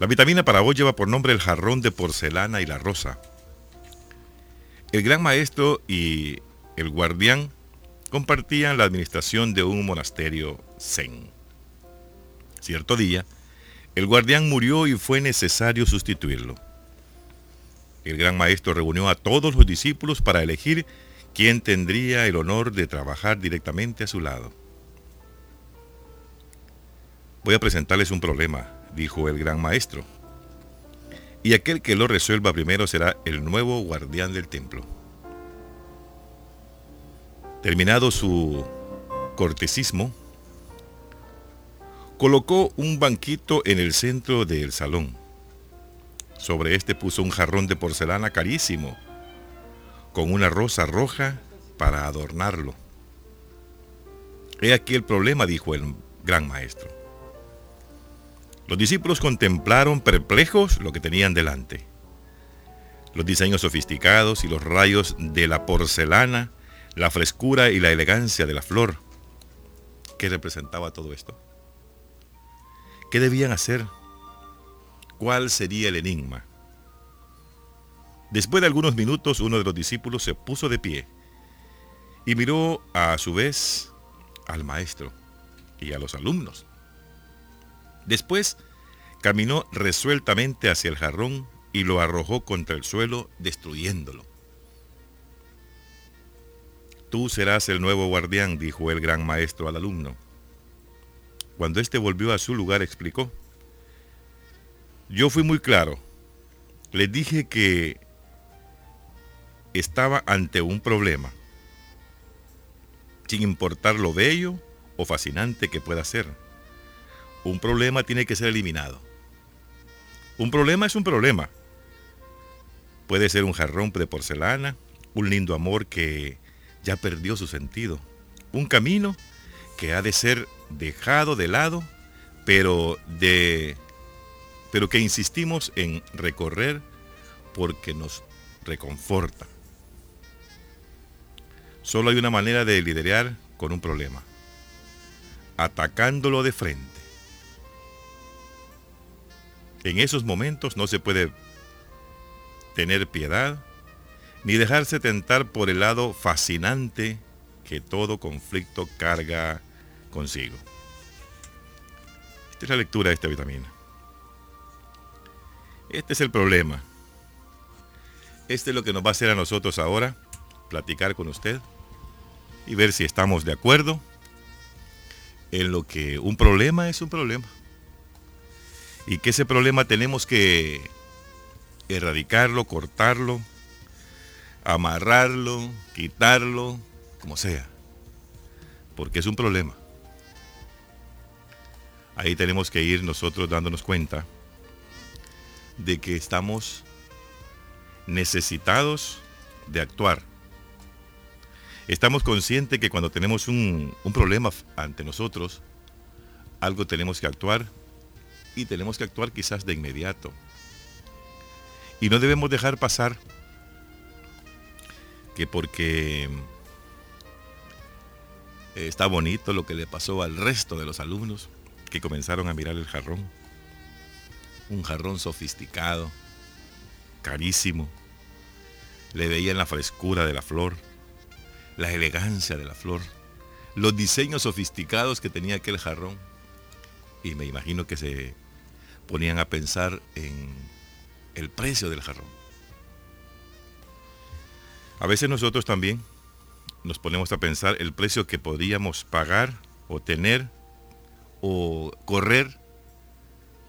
La vitamina para hoy lleva por nombre el jarrón de porcelana y la rosa. El gran maestro y el guardián compartían la administración de un monasterio zen. Cierto día, el guardián murió y fue necesario sustituirlo. El gran maestro reunió a todos los discípulos para elegir quién tendría el honor de trabajar directamente a su lado. Voy a presentarles un problema, dijo el gran maestro. Y aquel que lo resuelva primero será el nuevo guardián del templo. Terminado su cortesismo, colocó un banquito en el centro del salón. Sobre este puso un jarrón de porcelana carísimo, con una rosa roja para adornarlo. He aquí el problema, dijo el gran maestro. Los discípulos contemplaron perplejos lo que tenían delante. Los diseños sofisticados y los rayos de la porcelana, la frescura y la elegancia de la flor. ¿Qué representaba todo esto? ¿Qué debían hacer? ¿Cuál sería el enigma? Después de algunos minutos, uno de los discípulos se puso de pie y miró a su vez al maestro y a los alumnos. Después caminó resueltamente hacia el jarrón y lo arrojó contra el suelo, destruyéndolo. Tú serás el nuevo guardián, dijo el gran maestro al alumno. Cuando éste volvió a su lugar, explicó. Yo fui muy claro. Le dije que estaba ante un problema, sin importar lo bello o fascinante que pueda ser un problema tiene que ser eliminado. Un problema es un problema. Puede ser un jarrón de porcelana, un lindo amor que ya perdió su sentido, un camino que ha de ser dejado de lado, pero de pero que insistimos en recorrer porque nos reconforta. Solo hay una manera de liderar con un problema, atacándolo de frente. En esos momentos no se puede tener piedad ni dejarse tentar por el lado fascinante que todo conflicto carga consigo. Esta es la lectura de esta vitamina. Este es el problema. Este es lo que nos va a hacer a nosotros ahora, platicar con usted y ver si estamos de acuerdo en lo que un problema es un problema y que ese problema tenemos que erradicarlo, cortarlo, amarrarlo, quitarlo, como sea, porque es un problema. Ahí tenemos que ir nosotros dándonos cuenta de que estamos necesitados de actuar. Estamos conscientes que cuando tenemos un, un problema ante nosotros, algo tenemos que actuar y tenemos que actuar quizás de inmediato. Y no debemos dejar pasar que porque eh, está bonito lo que le pasó al resto de los alumnos que comenzaron a mirar el jarrón. Un jarrón sofisticado, carísimo. Le veían la frescura de la flor, la elegancia de la flor, los diseños sofisticados que tenía aquel jarrón. Y me imagino que se ponían a pensar en el precio del jarrón. A veces nosotros también nos ponemos a pensar el precio que podríamos pagar o tener o correr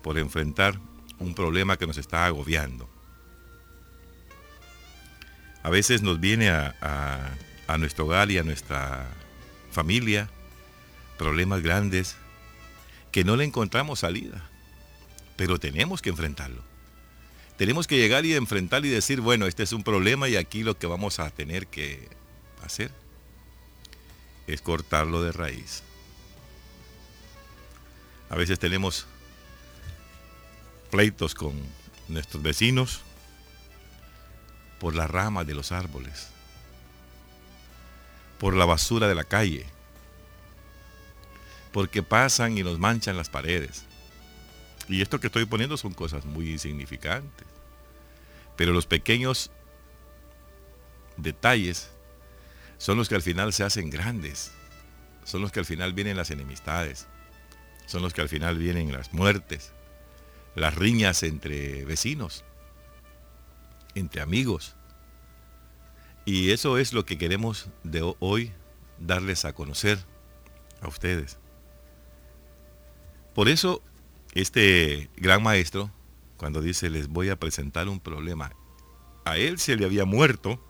por enfrentar un problema que nos está agobiando. A veces nos viene a, nuestro hogar y a nuestra familia problemas grandes que no le encontramos salida pero tenemos que enfrentarlo. Tenemos que llegar y enfrentar y decir, bueno, este es un problema y aquí lo que vamos a tener que hacer es cortarlo de raíz. A veces tenemos pleitos con nuestros vecinos por las ramas de los árboles, por la basura de la calle, porque pasan y nos manchan las paredes Y esto que estoy poniendo son cosas muy insignificantes. Pero los pequeños detalles son los que al final se hacen grandes. Son los que al final vienen las enemistades. Son los que al final vienen las muertes, las riñas entre vecinos, entre amigos. Y eso es lo que queremos de hoy darles a conocer a ustedes. Por eso, este gran maestro, cuando dice les voy a presentar un problema, a él se le había muerto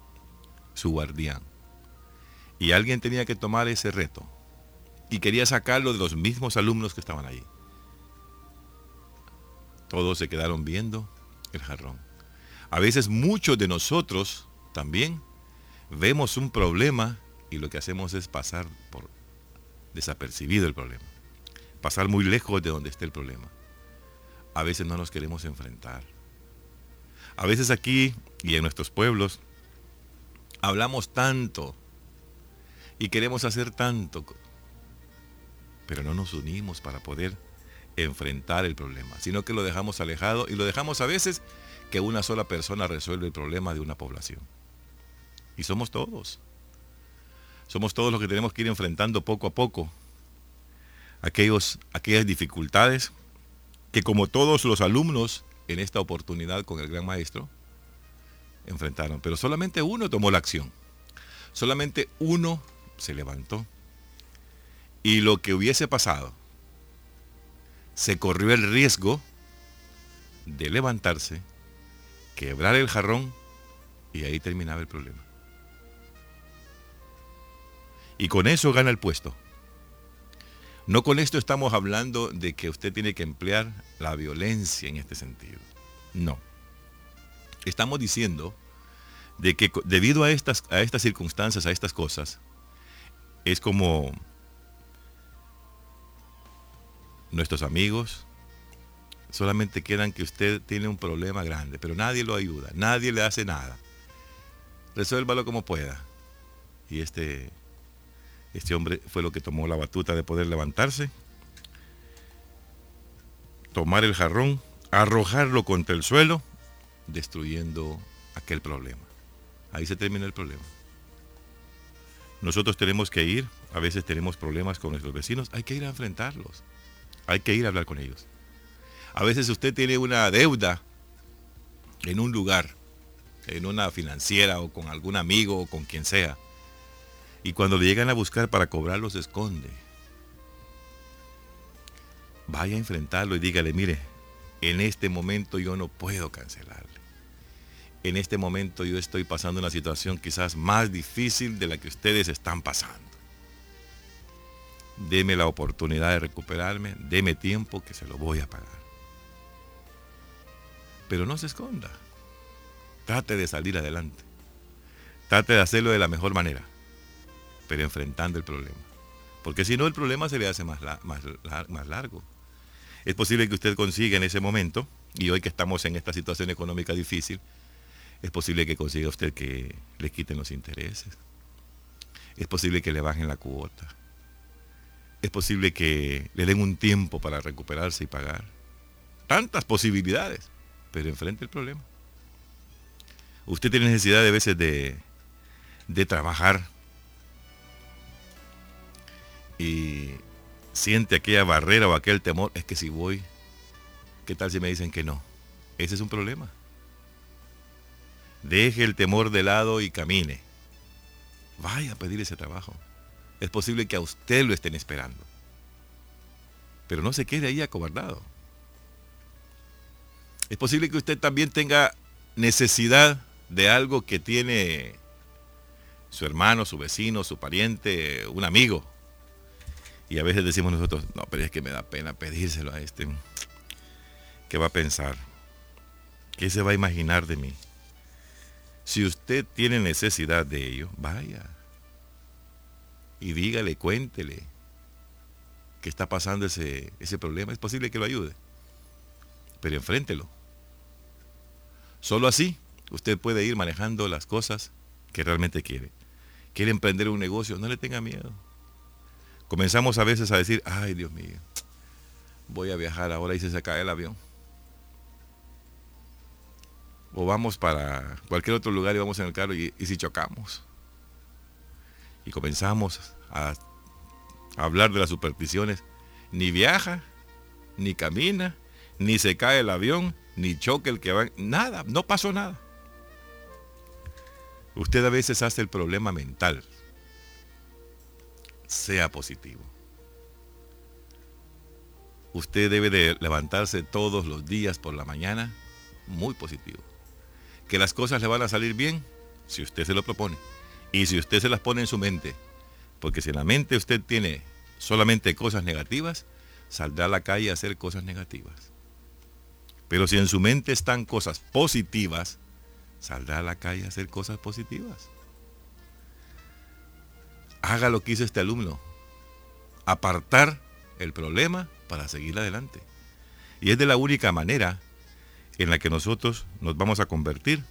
su guardián. Y alguien tenía que tomar ese reto. Y quería sacarlo de los mismos alumnos que estaban allí. Todos se quedaron viendo el jarrón. A veces muchos de nosotros también vemos un problema y lo que hacemos es pasar por desapercibido el problema. Pasar muy lejos de donde esté el problema. A veces no nos queremos enfrentar. A veces aquí y en nuestros pueblos hablamos tanto y queremos hacer tanto, pero no nos unimos para poder enfrentar el problema, sino que lo dejamos alejado y lo dejamos a veces que una sola persona resuelve el problema de una población. Y somos todos. Somos todos los que tenemos que ir enfrentando poco a poco aquellos, aquellas dificultades que como todos los alumnos en esta oportunidad con el gran maestro, enfrentaron. Pero solamente uno tomó la acción. Solamente uno se levantó. Y lo que hubiese pasado, se corrió el riesgo de levantarse, quebrar el jarrón y ahí terminaba el problema. Y con eso gana el puesto. No con esto estamos hablando de que usted tiene que emplear la violencia en este sentido. No. Estamos diciendo de que debido a estas, a estas circunstancias, a estas cosas, es como nuestros amigos solamente quedan que usted tiene un problema grande, pero nadie lo ayuda, nadie le hace nada. Resuélvalo como pueda. Y este este hombre fue lo que tomó la batuta de poder levantarse, tomar el jarrón, arrojarlo contra el suelo, destruyendo aquel problema. Ahí se termina el problema. Nosotros tenemos que ir, a veces tenemos problemas con nuestros vecinos, hay que ir a enfrentarlos, hay que ir a hablar con ellos. A veces usted tiene una deuda en un lugar, en una financiera o con algún amigo o con quien sea. Y cuando le llegan a buscar para cobrarlo, se esconde. Vaya a enfrentarlo y dígale, mire, en este momento yo no puedo cancelarle. En este momento yo estoy pasando una situación quizás más difícil de la que ustedes están pasando. Deme la oportunidad de recuperarme, deme tiempo que se lo voy a pagar. Pero no se esconda. Trate de salir adelante. Trate de hacerlo de la mejor manera pero enfrentando el problema. Porque si no, el problema se le hace más, largo. Es posible que usted consiga en ese momento, y hoy que estamos en esta situación económica difícil, es posible que consiga usted que le quiten los intereses. Es posible que le bajen la cuota. Es posible que le den un tiempo para recuperarse y pagar. Tantas posibilidades, pero enfrente el problema. Usted tiene necesidad de veces de, de trabajar y siente aquella barrera o aquel temor, es que si voy, ¿qué tal si me dicen que no? Ese es un problema. Deje el temor de lado y camine. Vaya a pedir ese trabajo. Es posible que a usted lo estén esperando. Pero no se quede ahí acobardado. Es posible que usted también tenga necesidad de algo que tiene su hermano, su vecino, su pariente, un amigo. Y a veces decimos nosotros, no, pero es que me da pena pedírselo a este. ¿Qué va a pensar? ¿Qué se va a imaginar de mí? Si usted tiene necesidad de ello, vaya. Y dígale, cuéntele que está pasando ese, ese problema. Es posible que lo ayude. Pero enfréntelo. Solo así usted puede ir manejando las cosas que realmente quiere. Quiere emprender un negocio, no le tenga miedo comenzamos a veces a decir, ay Dios mío, voy a viajar ahora y se cae el avión. O vamos para cualquier otro lugar y vamos en el carro y, si chocamos. Y comenzamos a hablar de las supersticiones. Ni viaja, ni camina, ni se cae el avión, ni choque el que va. Nada, no pasó nada. Usted a veces hace el problema mental. Sea positivo. Usted debe de levantarse todos los días por la mañana muy positivo. Que las cosas le van a salir bien si usted se lo propone. Y si usted se las pone en su mente. Porque si en la mente usted tiene solamente cosas negativas, saldrá a la calle a hacer cosas negativas. Pero si en su mente están cosas positivas, saldrá a la calle a hacer cosas positivas. Haga lo que hizo este alumno. Apartar el problema para seguir adelante. Y es de la única manera en la que nosotros nos vamos a convertir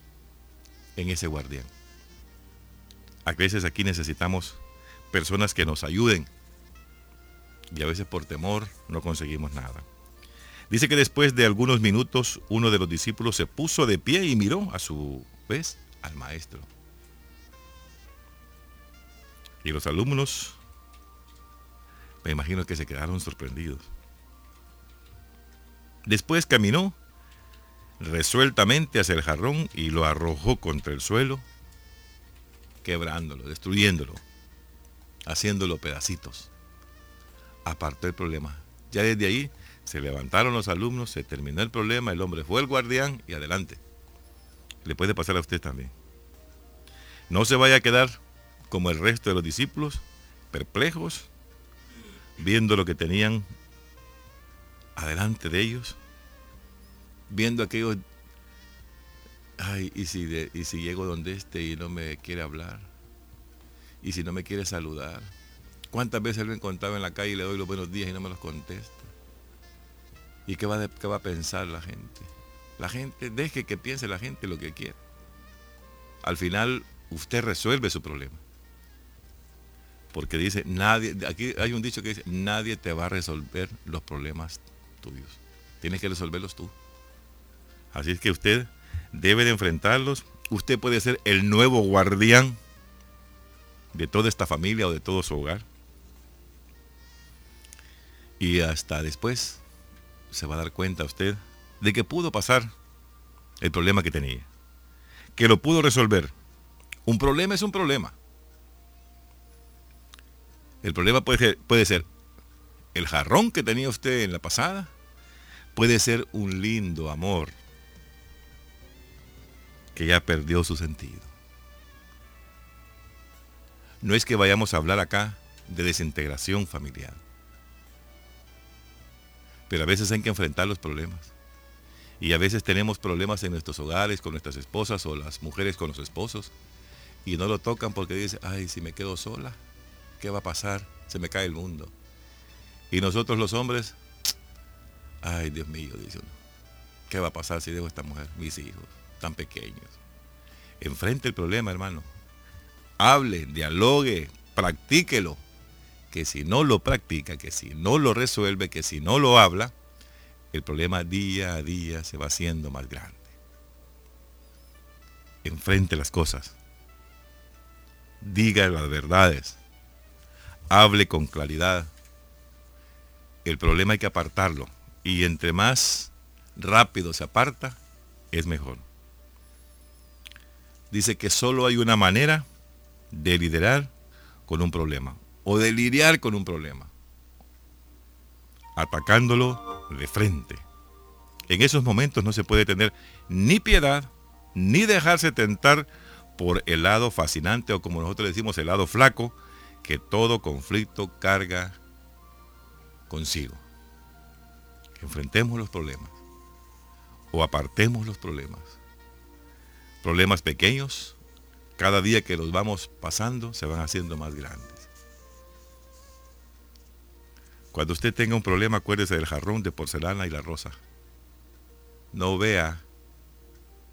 en ese guardián. A veces aquí necesitamos personas que nos ayuden y a veces por temor no conseguimos nada. Dice que después de algunos minutos uno de los discípulos se puso de pie y miró a su vez al maestro. Y los alumnos, me imagino que se quedaron sorprendidos. Después caminó resueltamente hacia el jarrón y lo arrojó contra el suelo, quebrándolo, destruyéndolo, haciéndolo pedacitos. Apartó el problema. Ya desde ahí se levantaron los alumnos, se terminó el problema, el hombre fue el guardián y adelante. Le puede pasar a usted también. No se vaya a quedar como el resto de los discípulos, perplejos, viendo lo que tenían adelante de ellos, viendo aquellos, ay, ¿y si, y si llego donde esté y no me quiere hablar, y si no me quiere saludar, ¿cuántas veces lo he encontrado en la calle y le doy los buenos días y no me los contesta? ¿Y qué va, qué va a pensar la gente? La gente, deje que piense la gente lo que quiera. Al final, usted resuelve su problema. Porque dice, nadie, aquí hay un dicho que dice, nadie te va a resolver los problemas tuyos. Tienes que resolverlos tú. Así es que usted debe de enfrentarlos. Usted puede ser el nuevo guardián de toda esta familia o de todo su hogar. Y hasta después se va a dar cuenta usted de que pudo pasar el problema que tenía. Que lo pudo resolver. Un problema es un problema. El problema puede ser, puede ser el jarrón que tenía usted en la pasada. Puede ser un lindo amor que ya perdió su sentido. No es que vayamos a hablar acá de desintegración familiar. Pero a veces hay que enfrentar los problemas. Y a veces tenemos problemas en nuestros hogares con nuestras esposas o las mujeres con los esposos. Y no lo tocan porque dicen, ay, si me quedo sola, ¿qué va a pasar? Se me cae el mundo. Y nosotros los hombres, ay, Dios mío, dice uno, ¿qué va a pasar si dejo a esta mujer? Mis hijos, tan pequeños. Enfrente el problema, hermano. Hable, dialogue, practíquelo que si no lo practica, que si no lo resuelve, que si no lo habla, el problema día a día se va haciendo más grande. Enfrente las cosas. Diga las verdades. Hable con claridad. El problema hay que apartarlo. Y entre más rápido se aparta, es mejor. Dice que solo hay una manera de liderar con un problema o de lidiar con un problema, atacándolo de frente. En esos momentos no se puede tener ni piedad, ni dejarse tentar por el lado fascinante o como nosotros decimos el lado flaco que todo conflicto carga consigo. Enfrentemos los problemas o apartemos los problemas. Problemas pequeños, cada día que los vamos pasando se van haciendo más grandes. Cuando usted tenga un problema, acuérdese del jarrón de porcelana y la rosa. No vea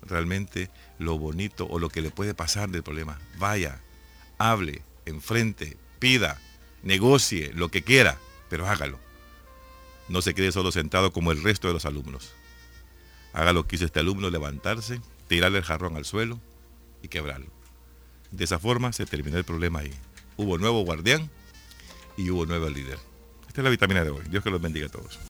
realmente lo bonito o lo que le puede pasar del problema. Vaya, hable, enfrente, pida, negocie, lo que quiera, pero hágalo. No se quede solo sentado como el resto de los alumnos. Haga lo que hizo este alumno, levantarse, tirarle el jarrón al suelo y quebrarlo. De esa forma se terminó el problema ahí. Hubo nuevo guardián y hubo nuevo líder. Esta es la vitamina de hoy. Dios que los bendiga a todos.